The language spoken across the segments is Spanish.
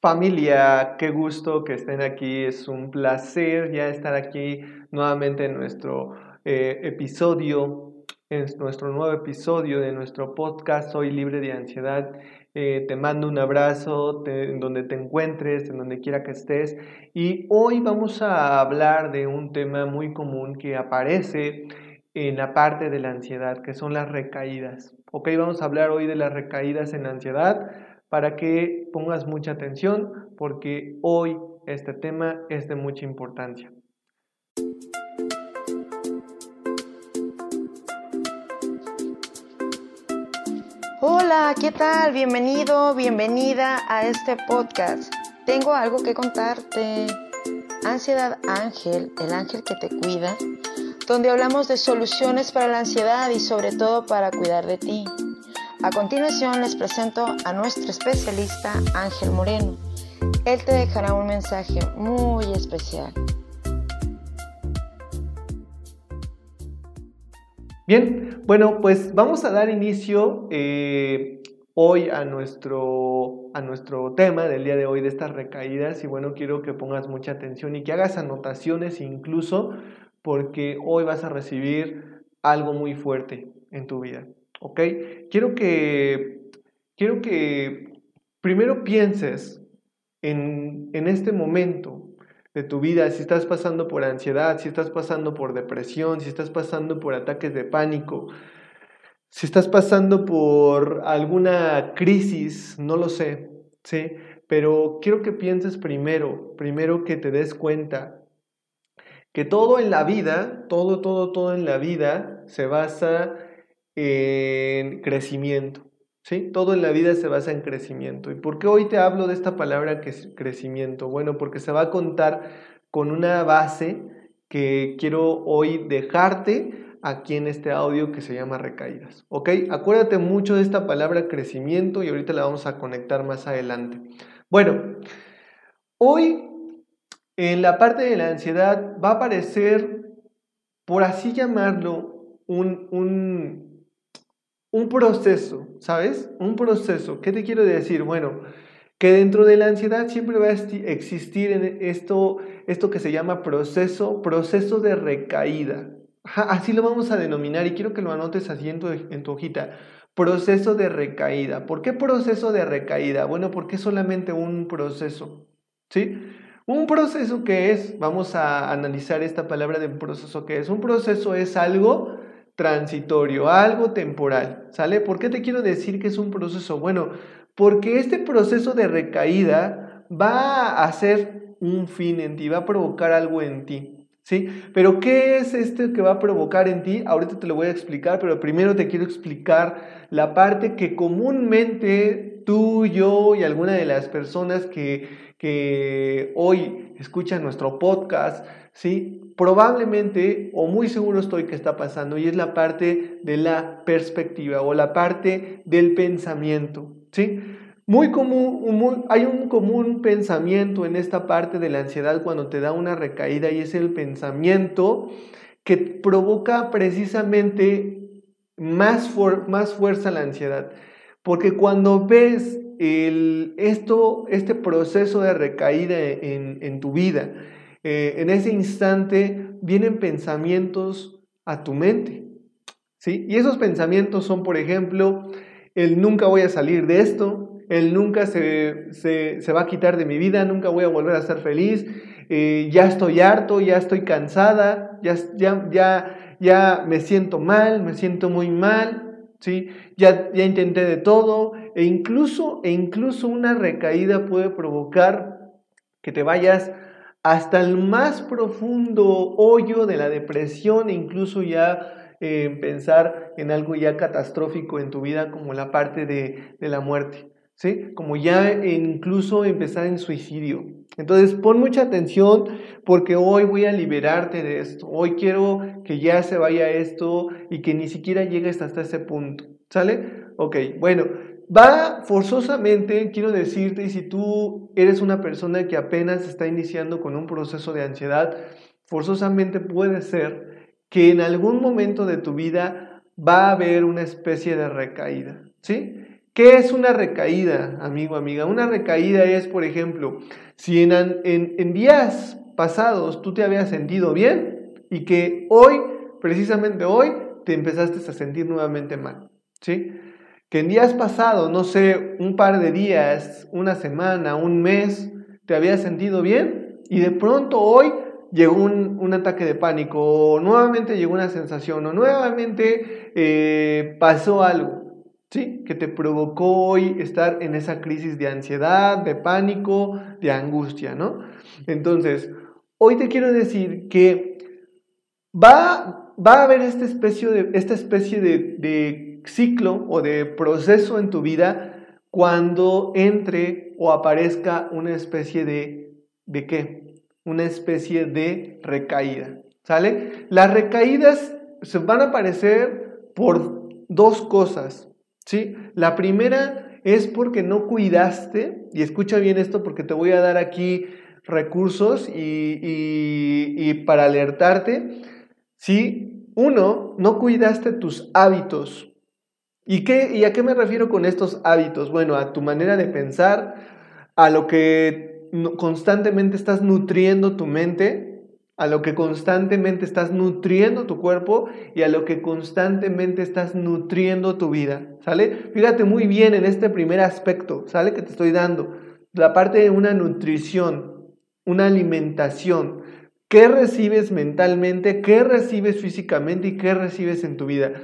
Familia, qué gusto que estén aquí. Es un placer ya estar aquí nuevamente en nuestro eh, episodio, en nuestro nuevo episodio de nuestro podcast Soy libre de ansiedad. Eh, te mando un abrazo en donde te encuentres, en donde quiera que estés. Y hoy vamos a hablar de un tema muy común que aparece en la parte de la ansiedad, que son las recaídas. Ok, vamos a hablar hoy de las recaídas en ansiedad para que pongas mucha atención porque hoy este tema es de mucha importancia. Hola, ¿qué tal? Bienvenido, bienvenida a este podcast. Tengo algo que contarte. Ansiedad Ángel, el ángel que te cuida, donde hablamos de soluciones para la ansiedad y sobre todo para cuidar de ti. A continuación les presento a nuestro especialista Ángel Moreno. Él te dejará un mensaje muy especial. Bien, bueno, pues vamos a dar inicio eh, hoy a nuestro, a nuestro tema del día de hoy de estas recaídas y bueno, quiero que pongas mucha atención y que hagas anotaciones incluso porque hoy vas a recibir algo muy fuerte en tu vida. ¿Ok? Quiero que, quiero que primero pienses en, en este momento de tu vida, si estás pasando por ansiedad, si estás pasando por depresión, si estás pasando por ataques de pánico, si estás pasando por alguna crisis, no lo sé, ¿sí? Pero quiero que pienses primero, primero que te des cuenta que todo en la vida, todo, todo, todo en la vida se basa en crecimiento. ¿sí? Todo en la vida se basa en crecimiento. ¿Y por qué hoy te hablo de esta palabra que es crecimiento? Bueno, porque se va a contar con una base que quiero hoy dejarte aquí en este audio que se llama recaídas. ¿Ok? Acuérdate mucho de esta palabra crecimiento y ahorita la vamos a conectar más adelante. Bueno, hoy en la parte de la ansiedad va a aparecer, por así llamarlo, un, un un proceso, ¿sabes? Un proceso. ¿Qué te quiero decir? Bueno, que dentro de la ansiedad siempre va a existir esto, esto que se llama proceso, proceso de recaída. así lo vamos a denominar y quiero que lo anotes así en tu, hojita. Proceso de recaída. ¿Por qué proceso de recaída? Bueno, porque es solamente un proceso. ¿Sí? Un proceso que es, vamos a analizar esta palabra de proceso que es. Un proceso es algo transitorio, algo temporal, ¿sale? ¿Por qué te quiero decir que es un proceso? Bueno, porque este proceso de recaída va a ser un fin en ti, va a provocar algo en ti, ¿sí? Pero ¿qué es este que va a provocar en ti? Ahorita te lo voy a explicar, pero primero te quiero explicar la parte que comúnmente tú, yo y alguna de las personas que, que hoy escuchan nuestro podcast, ¿sí? probablemente o muy seguro estoy que está pasando y es la parte de la perspectiva o la parte del pensamiento, ¿sí? Muy común, hay un común pensamiento en esta parte de la ansiedad cuando te da una recaída y es el pensamiento que provoca precisamente más, más fuerza la ansiedad. Porque cuando ves el, esto, este proceso de recaída en tu vida, eh, en ese instante vienen pensamientos a tu mente. ¿sí? Y esos pensamientos son, por ejemplo, el nunca voy a salir de esto, el nunca se, va a quitar de mi vida, nunca voy a volver a ser feliz, eh, ya estoy harto, ya estoy cansada, ya, ya, ya, ya me siento mal, me siento muy mal, ¿sí? ya, ya intenté de todo, e incluso, e incluso una recaída puede provocar que te vayas hasta el más profundo hoyo de la depresión e incluso ya eh, pensar en algo ya catastrófico en tu vida como la parte de, de la muerte, ¿sí? Como ya incluso empezar en suicidio. Entonces pon mucha atención porque hoy voy a liberarte de esto. Hoy quiero que ya se vaya esto y que ni siquiera llegues hasta ese punto. ¿Sale? Ok, bueno, va forzosamente, quiero decirte, si tú eres una persona que apenas está iniciando con un proceso de ansiedad, forzosamente puede ser que en algún momento de tu vida va a haber una especie de recaída, ¿sí? ¿Qué es una recaída, amigo, amiga? Una recaída es, por ejemplo, si en, en, días pasados tú te habías sentido bien y que hoy, precisamente hoy, te empezaste a sentir nuevamente mal, ¿sí? Que en días pasados, no sé, un par de días, una semana, un mes, te habías sentido bien y de pronto hoy llegó un, ataque de pánico, o nuevamente llegó una sensación, o nuevamente eh, pasó algo, ¿sí? Que te provocó hoy estar en esa crisis de ansiedad, de pánico, de angustia, ¿no? Entonces, hoy te quiero decir que va, va a haber esta especie, de, esta especie de ciclo o de proceso en tu vida cuando entre o aparezca una especie de, ¿de qué? una especie de recaída. ¿Sale? Las recaídas se van a aparecer por dos cosas. ¿sí? La primera es porque no cuidaste, y escucha bien esto porque te voy a dar aquí recursos y, para alertarte. ¿sí? Uno, no cuidaste tus hábitos. ¿Y, qué, ¿Y a qué me refiero con estos hábitos? Bueno, a tu manera de pensar, a lo que constantemente estás nutriendo tu mente, a lo que constantemente estás nutriendo tu cuerpo y a lo que constantemente estás nutriendo tu vida, ¿sale? Fíjate muy bien en este primer aspecto, ¿sale? Que te estoy dando, la parte de una nutrición, una alimentación. ¿Qué recibes mentalmente? ¿Qué recibes físicamente? ¿Y qué recibes en tu vida?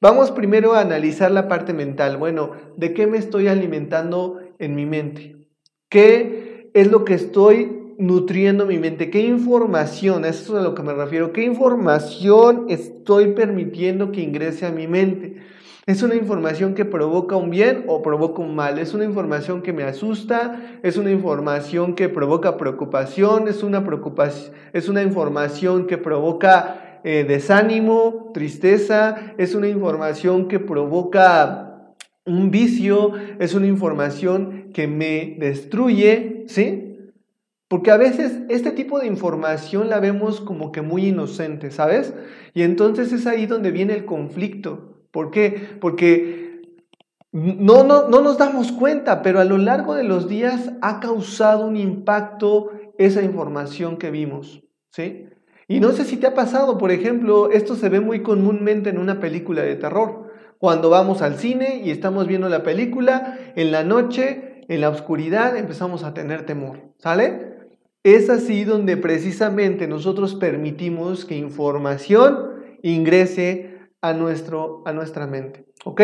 Vamos primero a analizar la parte mental. Bueno, ¿de qué me estoy alimentando en mi mente? ¿Qué es lo que estoy nutriendo mi mente? ¿Qué información, eso es a lo que me refiero, qué información estoy permitiendo que ingrese a mi mente? ¿Es una información que provoca un bien o provoca un mal? ¿Es una información que me asusta? ¿Es una información que provoca preocupación? ¿Es una, preocupación, es una información que provoca eh, desánimo, tristeza? ¿Es una información que provoca un vicio? ¿Es una información que me destruye, ¿sí? Porque a veces este tipo de información la vemos como que muy inocente, ¿sabes? Y entonces es ahí donde viene el conflicto. ¿Por qué? Porque no, no, no nos damos cuenta, pero a lo largo de los días ha causado un impacto esa información que vimos, ¿sí? Y no sé si te ha pasado, por ejemplo, esto se ve muy comúnmente en una película de terror. Cuando vamos al cine y estamos viendo la película, en la noche en la oscuridad empezamos a tener temor, ¿sale? Es así donde precisamente nosotros permitimos que información ingrese a, nuestro, a nuestra mente, ¿ok?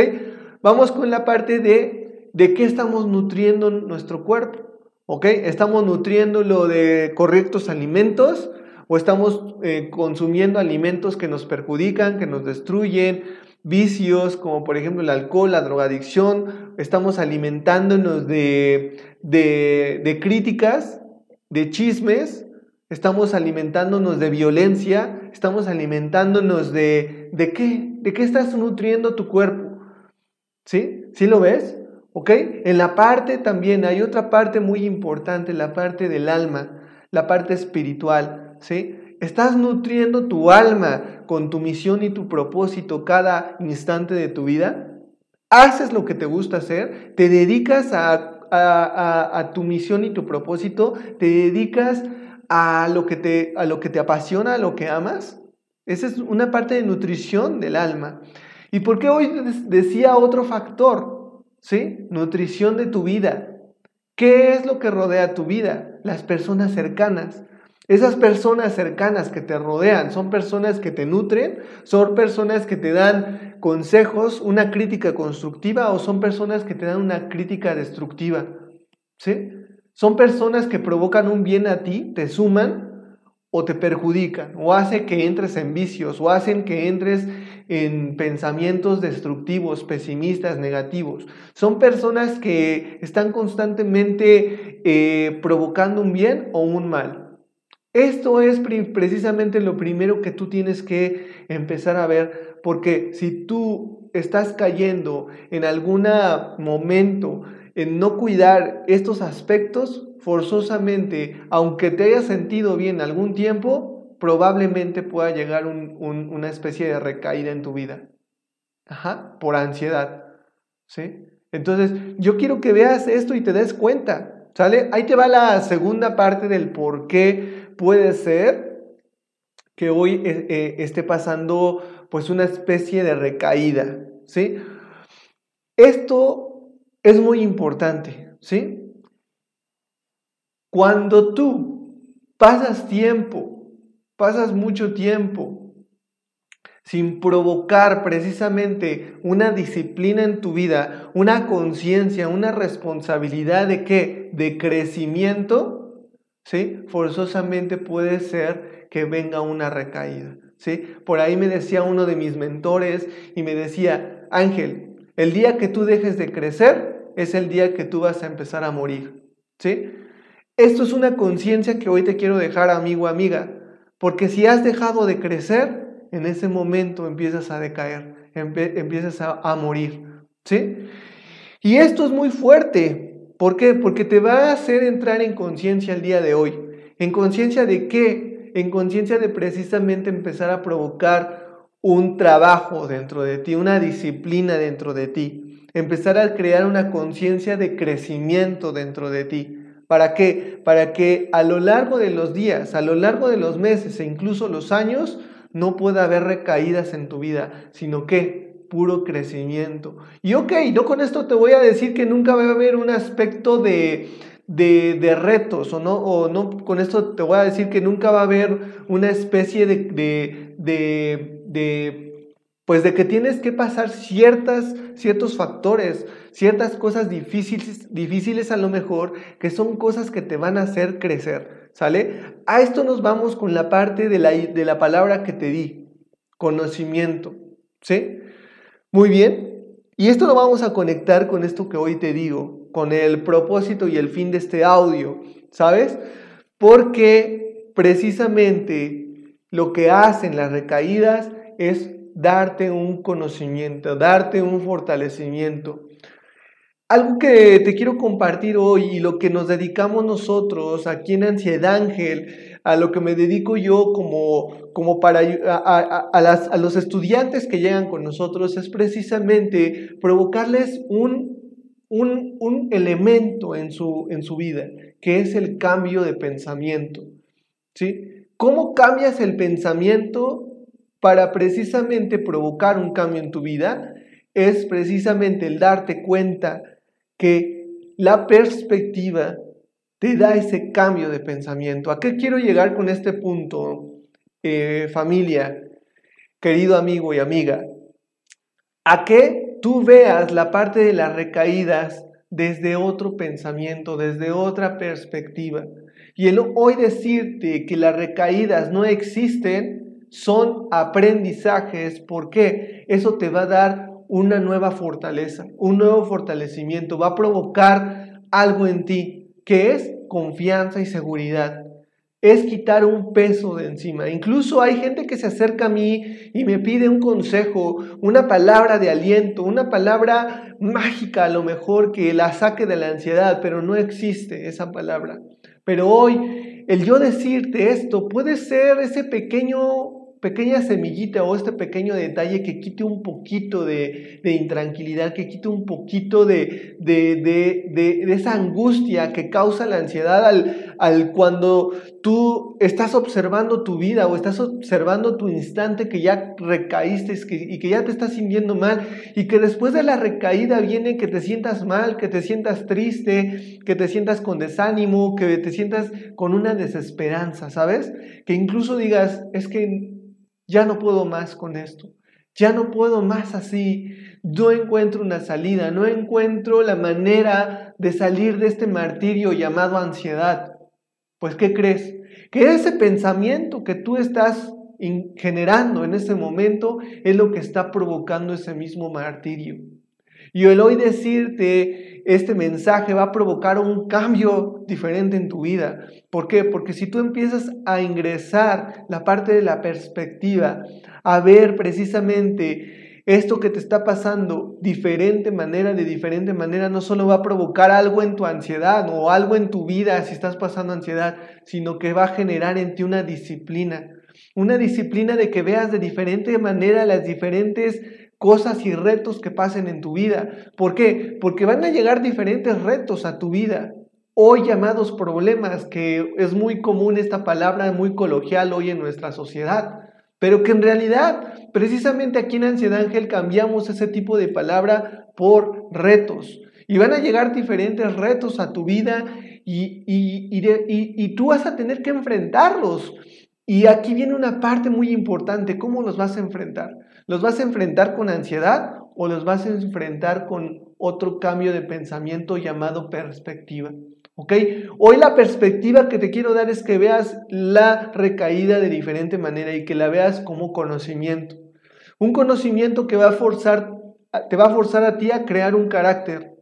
Vamos con la parte de, de qué estamos nutriendo nuestro cuerpo, ¿ok? ¿Estamos nutriéndolo de correctos alimentos o estamos eh, consumiendo alimentos que nos perjudican, que nos destruyen, vicios como por ejemplo el alcohol, la drogadicción, estamos alimentándonos de, de, críticas, de chismes, estamos alimentándonos de violencia, estamos alimentándonos de... ¿De qué? ¿De qué estás nutriendo tu cuerpo? ¿Sí? ¿Sí lo ves? ¿Ok? En la parte también hay otra parte muy importante, la parte del alma, la parte espiritual, ¿sí? Estás nutriendo tu alma con tu misión y tu propósito cada instante de tu vida. Haces lo que te gusta hacer, te dedicas a, tu misión y tu propósito, te dedicas a lo, que te, a lo que te apasiona, a lo que amas. Esa es una parte de nutrición del alma. ¿Y por qué hoy decía otro factor? ¿Sí? Nutrición de tu vida. ¿Qué es lo que rodea tu vida? Las personas cercanas. Esas personas cercanas que te rodean son personas que te nutren, son personas que te dan consejos, una crítica constructiva o son personas que te dan una crítica destructiva. ¿Sí? Son personas que provocan un bien a ti, te suman o te perjudican o hacen que entres en vicios o hacen que entres en pensamientos destructivos, pesimistas, negativos. Son personas que están constantemente eh, provocando un bien o un mal. Esto es precisamente lo primero que tú tienes que empezar a ver, porque si tú estás cayendo en algún momento en no cuidar estos aspectos, forzosamente, aunque te hayas sentido bien algún tiempo, probablemente pueda llegar una especie de recaída en tu vida. Ajá, por ansiedad. ¿Sí? Entonces, yo quiero que veas esto y te des cuenta, ¿sale? Ahí te va la segunda parte del por qué puede ser que hoy eh, eh, esté pasando pues una especie de recaída, ¿sí? Esto es muy importante, ¿sí? Cuando tú pasas tiempo, pasas mucho tiempo sin provocar precisamente una disciplina en tu vida, una conciencia, una responsabilidad de qué? De crecimiento, ¿sí? Forzosamente puede ser que venga una recaída, ¿sí? Por ahí me decía uno de mis mentores y me decía, Ángel, el día que tú dejes de crecer es el día que tú vas a empezar a morir, ¿sí? Esto es una conciencia que hoy te quiero dejar, amigo, amiga, porque si has dejado de crecer, en ese momento empiezas a decaer, empiezas a, morir. ¿Sí? Y esto es muy fuerte. ¿Por qué? Porque te va a hacer entrar en conciencia el día de hoy. ¿En conciencia de qué? En conciencia de precisamente empezar a provocar un trabajo dentro de ti, una disciplina dentro de ti. Empezar a crear una conciencia de crecimiento dentro de ti. ¿Para qué? Para que a lo largo de los días, a lo largo de los meses e incluso los años, no puede haber recaídas en tu vida, sino que puro crecimiento. Y ok, no con esto te voy a decir que nunca va a haber un aspecto de, de, retos, o no, o no con esto te voy a decir que nunca va a haber una especie de, de, de pues de que tienes que pasar ciertas, ciertos factores, ciertas cosas difíciles, difíciles a lo mejor, que son cosas que te van a hacer crecer. ¿Sale? A esto nos vamos con la parte de la, de la palabra que te di, conocimiento. ¿Sí? Muy bien. Y esto lo vamos a conectar con esto que hoy te digo, con el propósito y el fin de este audio, ¿sabes? Porque precisamente lo que hacen las recaídas es darte un conocimiento, darte un fortalecimiento. Algo que te quiero compartir hoy y lo que nos dedicamos nosotros aquí en Ansiedad Ángel, a lo que me dedico yo como, como para a, a, los estudiantes que llegan con nosotros, es precisamente provocarles un, un, un elemento en su, en su vida, que es el cambio de pensamiento. ¿sí? ¿Cómo cambias el pensamiento para precisamente provocar un cambio en tu vida? Es precisamente el darte cuenta que la perspectiva te da ese cambio de pensamiento. ¿A qué quiero llegar con este punto, eh, familia, querido amigo y amiga? A que tú veas la parte de las recaídas desde otro pensamiento, desde otra perspectiva. Y el hoy decirte que las recaídas no existen son aprendizajes. ¿Por qué? Eso te va a dar una nueva fortaleza, un nuevo fortalecimiento, va a provocar algo en ti, que es confianza y seguridad. Es quitar un peso de encima. Incluso hay gente que se acerca a mí y me pide un consejo, una palabra de aliento, una palabra mágica a lo mejor que la saque de la ansiedad, pero no existe esa palabra. Pero hoy, el yo decirte esto puede ser ese pequeño pequeña semillita o este pequeño detalle que quite un poquito de, intranquilidad, que quite un poquito de, de, esa angustia que causa la ansiedad al, al cuando tú estás observando tu vida o estás observando tu instante que ya recaíste y que ya te estás sintiendo mal y que después de la recaída viene que te sientas mal, que te sientas triste, que te sientas con desánimo, que te sientas con una desesperanza, ¿sabes? Que incluso digas, es que ya no puedo más con esto, ya no puedo más así, no encuentro una salida, no encuentro la manera de salir de este martirio llamado ansiedad. Pues, ¿qué crees? Que ese pensamiento que tú estás generando en ese momento es lo que está provocando ese mismo martirio. Y el hoy decirte este mensaje va a provocar un cambio diferente en tu vida. ¿Por qué? Porque si tú empiezas a ingresar la parte de la perspectiva, a ver precisamente esto que te está pasando diferente manera, de diferente manera, no solo va a provocar algo en tu ansiedad o algo en tu vida si estás pasando ansiedad, sino que va a generar en ti una disciplina. Una disciplina de que veas de diferente manera las diferentes cosas y retos que pasen en tu vida. ¿Por qué? Porque van a llegar diferentes retos a tu vida. Hoy llamados problemas, que es muy común esta palabra, muy coloquial hoy en nuestra sociedad, pero que en realidad, precisamente aquí en Ansiedad Ángel cambiamos ese tipo de palabra por retos. Y van a llegar diferentes retos a tu vida y, y, tú vas a tener que enfrentarlos. Y aquí viene una parte muy importante, ¿cómo los vas a enfrentar? ¿Los vas a enfrentar con ansiedad o los vas a enfrentar con otro cambio de pensamiento llamado perspectiva? ¿Ok? Hoy la perspectiva que te quiero dar es que veas la recaída de diferente manera y que la veas como conocimiento. Un conocimiento que va a forzar, te va a forzar a ti a crear un carácter,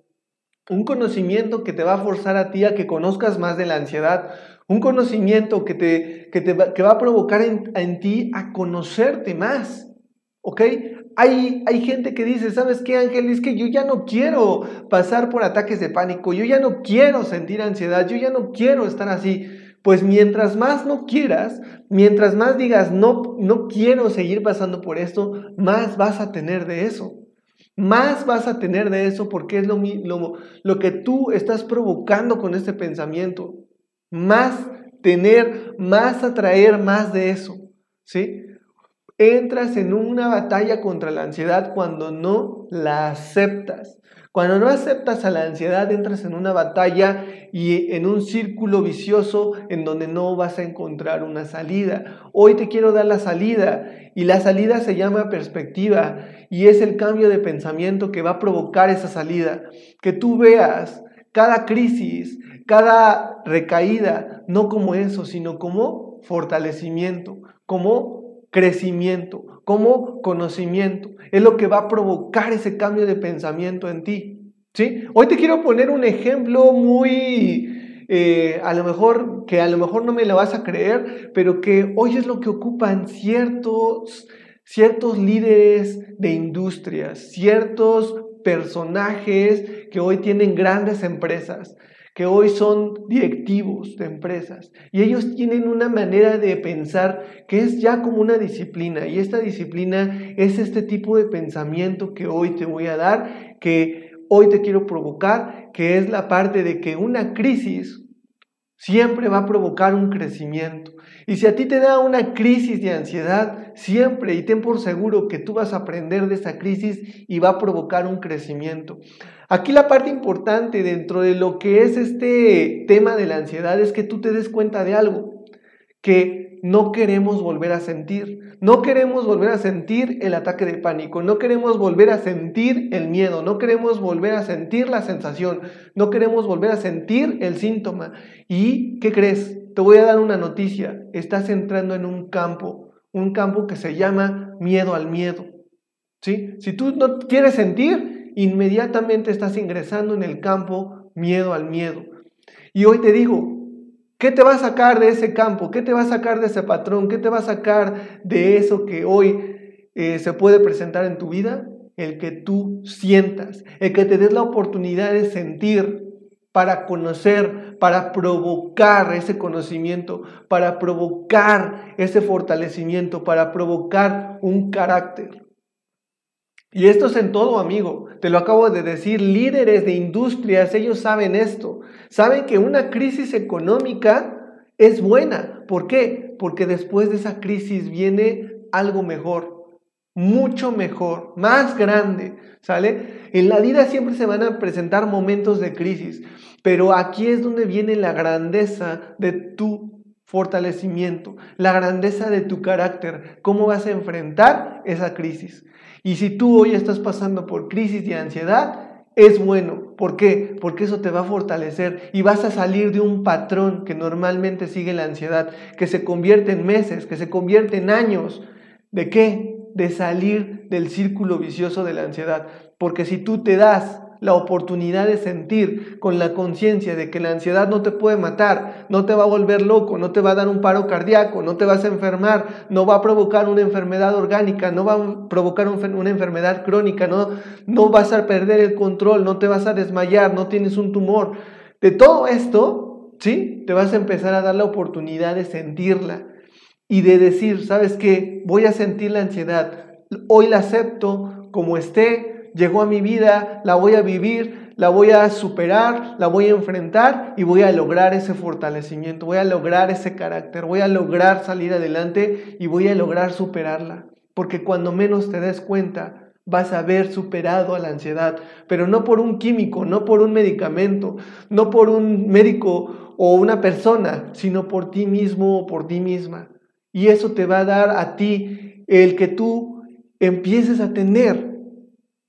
un conocimiento que te va a forzar a ti a que conozcas más de la ansiedad, un conocimiento que, te, que, te va, que va a provocar en, en, ti a conocerte más. ¿Ok? Hay, hay gente que dice, ¿sabes qué, Ángel? Es que yo ya no quiero pasar por ataques de pánico, yo ya no quiero sentir ansiedad, yo ya no quiero estar así. Pues mientras más no quieras, mientras más digas, no, no quiero seguir pasando por esto, más vas a tener de eso. Más vas a tener de eso porque es lo, lo, lo que tú estás provocando con este pensamiento. Más tener, más atraer más de eso. ¿Sí? Entras en una batalla contra la ansiedad cuando no la aceptas. Cuando no aceptas a la ansiedad, entras en una batalla y en un círculo vicioso en donde no vas a encontrar una salida. Hoy te quiero dar la salida y la salida se llama perspectiva y es el cambio de pensamiento que va a provocar esa salida. Que tú veas cada crisis, cada recaída, no como eso, sino como fortalecimiento, como crecimiento, como conocimiento. Es lo que va a provocar ese cambio de pensamiento en ti. ¿sí? Hoy te quiero poner un ejemplo muy, eh, a lo mejor, que a lo mejor no me lo vas a creer, pero que hoy es lo que ocupan ciertos, ciertos líderes de industrias, ciertos personajes que hoy tienen grandes empresas que hoy son directivos de empresas y ellos tienen una manera de pensar que es ya como una disciplina y esta disciplina es este tipo de pensamiento que hoy te voy a dar, que hoy te quiero provocar, que es la parte de que una crisis siempre va a provocar un crecimiento. Y si a ti te da una crisis de ansiedad, siempre, y ten por seguro que tú vas a aprender de esa crisis y va a provocar un crecimiento. Aquí la parte importante dentro de lo que es este tema de la ansiedad es que tú te des cuenta de algo que no queremos volver a sentir. No queremos volver a sentir el ataque de pánico, no queremos volver a sentir el miedo, no queremos volver a sentir la sensación, no queremos volver a sentir el síntoma. ¿Y qué crees? Te voy a dar una noticia. Estás entrando en un campo, un campo que se llama miedo al miedo. ¿Sí? Si tú no quieres sentir, inmediatamente estás ingresando en el campo miedo al miedo. Y hoy te digo, ¿qué te va a sacar de ese campo? ¿Qué te va a sacar de ese patrón? ¿Qué te va a sacar de eso que hoy eh, se puede presentar en tu vida? El que tú sientas, el que te des la oportunidad de sentir para conocer, para provocar ese conocimiento, para provocar ese fortalecimiento, para provocar un carácter. Y esto es en todo, amigo. Te lo acabo de decir, líderes de industrias, ellos saben esto. Saben que una crisis económica es buena. ¿Por qué? Porque después de esa crisis viene algo mejor, mucho mejor, más grande. ¿Sale? En la vida siempre se van a presentar momentos de crisis, pero aquí es donde viene la grandeza de tu fortalecimiento, la grandeza de tu carácter, cómo vas a enfrentar esa crisis. Y si tú hoy estás pasando por crisis de ansiedad, es bueno. ¿Por qué? Porque eso te va a fortalecer y vas a salir de un patrón que normalmente sigue la ansiedad, que se convierte en meses, que se convierte en años. ¿De qué? De salir del círculo vicioso de la ansiedad. Porque si tú te das la oportunidad de sentir con la conciencia de que la ansiedad no te puede matar, no te va a volver loco, no te va a dar un paro cardíaco, no te vas a enfermar, no va a provocar una enfermedad orgánica, no va a provocar una enfermedad crónica, no, no vas a perder el control, no te vas a desmayar, no tienes un tumor. De todo esto, ¿sí? Te vas a empezar a dar la oportunidad de sentirla y de decir, ¿sabes qué? Voy a sentir la ansiedad, hoy la acepto como esté, llegó a mi vida, la voy a vivir, la voy a superar, la voy a enfrentar y voy a lograr ese fortalecimiento, voy a lograr ese carácter, voy a lograr salir adelante y voy a lograr superarla. Porque cuando menos te des cuenta, vas a haber superado a la ansiedad, pero no por un químico, no por un medicamento, no por un médico o una persona, sino por ti mismo o por ti misma. Y eso te va a dar a ti el que tú empieces a tener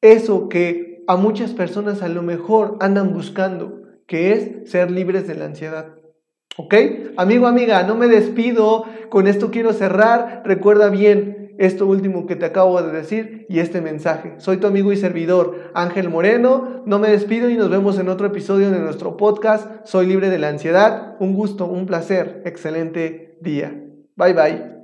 eso que a muchas personas a lo mejor andan buscando, que es ser libres de la ansiedad. ¿Ok? Amigo, amiga, no me despido, con esto quiero cerrar. Recuerda bien esto último que te acabo de decir y este mensaje. Soy tu amigo y servidor Ángel Moreno, no me despido y nos vemos en otro episodio de nuestro podcast. Soy libre de la ansiedad. Un gusto, un placer, excelente día. Bye bye.